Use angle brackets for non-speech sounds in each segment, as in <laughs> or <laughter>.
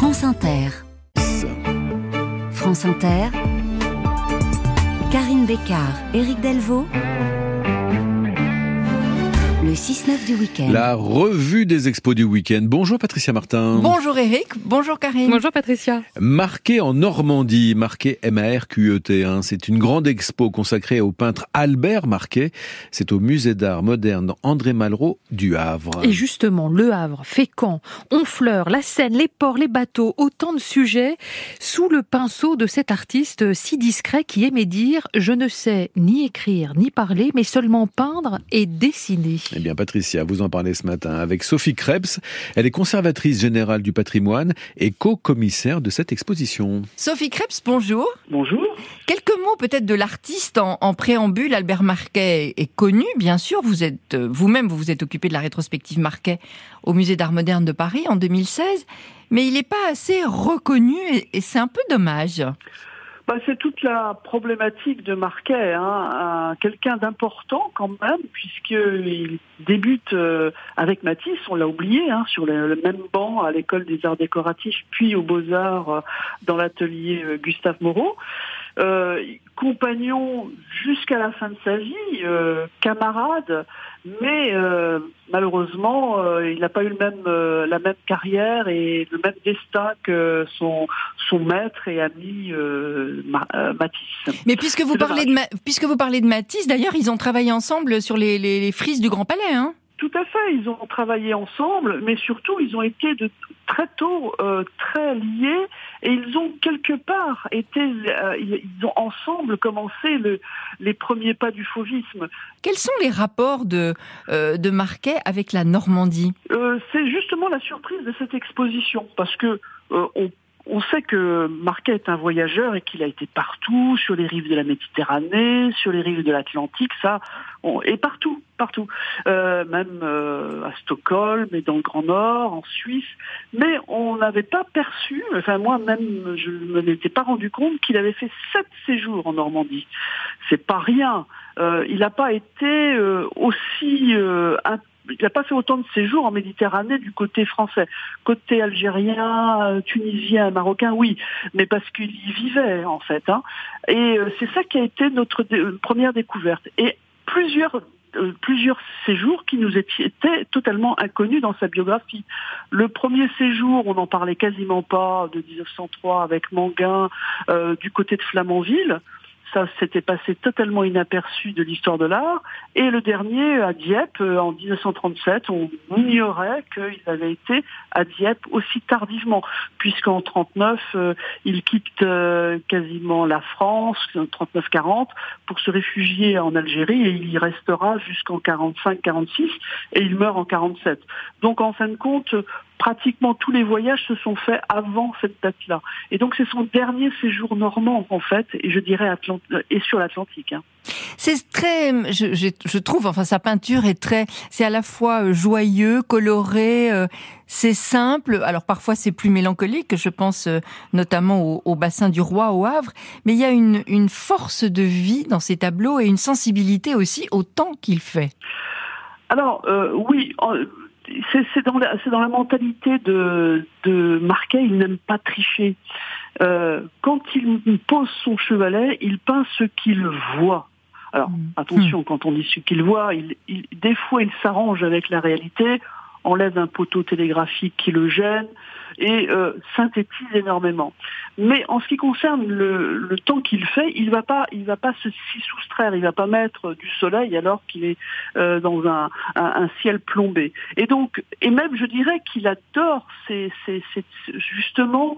France Inter. France Inter. Karine Bécard, Éric Delvaux. Le 6-9 du week-end. La revue des expos du week-end. Bonjour Patricia Martin. Bonjour Eric, bonjour Karine. Bonjour Patricia. Marqué en Normandie, marqué M-A-R-Q-E-T. Hein. C'est une grande expo consacrée au peintre Albert Marquet. C'est au musée d'art moderne André Malraux du Havre. Et justement, le Havre, Fécamp, Honfleur, la Seine, les ports, les bateaux, autant de sujets sous le pinceau de cet artiste si discret qui aimait dire « Je ne sais ni écrire ni parler, mais seulement peindre et dessiner ». Eh bien, Patricia, vous en parlez ce matin avec Sophie Krebs. Elle est conservatrice générale du patrimoine et co-commissaire de cette exposition. Sophie Krebs, bonjour. Bonjour. Quelques mots peut-être de l'artiste en, préambule. Albert Marquet est connu, bien sûr. Vous êtes euh, vous-même, vous vous êtes occupé de la rétrospective Marquet au Musée d'Art Moderne de Paris en 2016, mais il n'est pas assez reconnu et c'est un peu dommage. Bah, c'est toute la problématique de Marquet, hein, quelqu'un d'important quand même, puisqu'il débute euh, avec Matisse, on l'a oublié, hein, sur le, même banc à l'école des arts décoratifs, puis aux beaux-arts euh, dans l'atelier euh, Gustave Moreau. Compagnon jusqu'à la fin de sa vie, camarade, mais euh, malheureusement, euh, il n'a pas eu le même, euh, la même carrière et le même destin que son, son maître et ami Matisse. Mais puisque vous, parlez de, puisque vous parlez de Matisse, d'ailleurs, ils ont travaillé ensemble sur les, les, les frises du Grand Palais. Hein tout à fait, ils ont travaillé ensemble, mais surtout ils ont été de très tôt euh, très liés et ils ont quelque part été, euh, ils ont ensemble commencé le, les premiers pas du fauvisme. Quels sont les rapports de, euh, de Marquet avec la Normandie? C'est justement la surprise de cette exposition, parce que on on sait que Marquet est un voyageur et qu'il a été partout, sur les rives de la Méditerranée, sur les rives de l'Atlantique, ça, et partout, partout, euh, même euh, à Stockholm et dans le Grand Nord, en Suisse. Mais on n'avait pas perçu, enfin moi-même, je ne m'étais pas rendu compte qu'il avait fait sept séjours en Normandie. C'est pas rien. Euh, il n'a pas été aussi il n'a pas fait autant de séjours en Méditerranée du côté français. Côté algérien, euh, tunisien, marocain, oui, mais parce qu'il y vivait en fait. Hein. Et euh, c'est ça qui a été notre euh, première découverte. Et plusieurs plusieurs séjours qui nous étaient totalement inconnus dans sa biographie. Le premier séjour, on n'en parlait quasiment pas, de 1903 avec Manguin, du côté de Flamanville ça s'était passé totalement inaperçu de l'histoire de l'art. Et le dernier, à Dieppe, euh, en 1937, on ignorait qu'il avait été à Dieppe aussi tardivement, puisqu'en 39, euh, il quitte euh, quasiment la France, 39-40, pour se réfugier en Algérie, et il y restera jusqu'en 45-46, et il meurt en 47. Donc en fin de compte, pratiquement tous les voyages se sont faits avant cette date-là. Et donc c'est son dernier séjour normand en fait, et je dirais Atlant et sur l'Atlantique. Hein. C'est très, je, je, trouve, enfin sa peinture est très, c'est à la fois euh, joyeux, coloré, euh, c'est simple. Alors parfois c'est plus mélancolique, je pense euh, notamment au, au, bassin du Roi au Havre, mais il y a une, une force de vie dans ces tableaux et une sensibilité aussi au temps qu'il fait. Alors oui, c'est dans, la, dans la mentalité de, de Marquet, il n'aime pas tricher. Euh, quand il pose son chevalet, il peint ce qu'il voit. Alors mm. attention, quand on dit ce qu'il voit, il, il, des fois il s'arrange avec la réalité, enlève un poteau télégraphique qui le gêne, et euh, synthétise énormément. Mais en ce qui concerne le, temps qu'il fait, il va pas, il va pas s'y soustraire, il va pas mettre du soleil alors qu'il est euh, dans un, ciel plombé. Et donc, et même je dirais qu'il adore ces, justement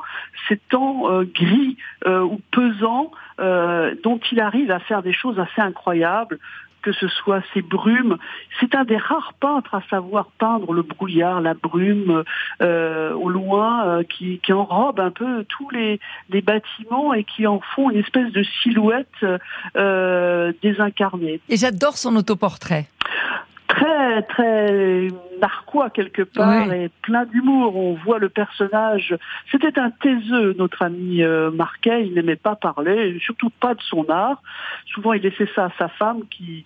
ces temps euh, gris ou pesants dont il arrive à faire des choses assez incroyables que ce soit ces brumes. C'est un des rares peintres à savoir peindre le brouillard, la brume euh, au loin, euh, qui, enrobe un peu tous les, les, bâtiments et qui en font une espèce de silhouette euh, désincarnée. Et j'adore son autoportrait très très narquois quelque part et plein d'humour. On voit le personnage. C'était un taiseux, notre ami euh, Marquet. Il n'aimait pas parler, surtout pas de son art. Souvent, il laissait ça à sa femme qui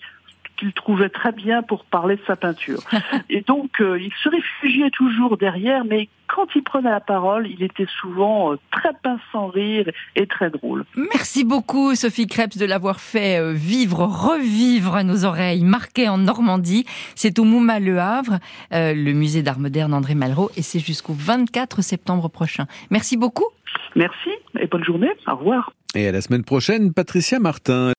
qu'il trouvait très bien pour parler de sa peinture. <laughs> Et donc, il se réfugiait toujours derrière, mais quand il prenait la parole, il était souvent très pince sans rire et très drôle. Merci beaucoup, Sophie Krebs, de l'avoir fait vivre, revivre à nos oreilles, marqué en Normandie. C'est au Mouma Le Havre, le musée d'art moderne André Malraux, et c'est jusqu'au 24 septembre prochain. Merci beaucoup. Merci et bonne journée. Au revoir. Et à la semaine prochaine, Patricia Martin.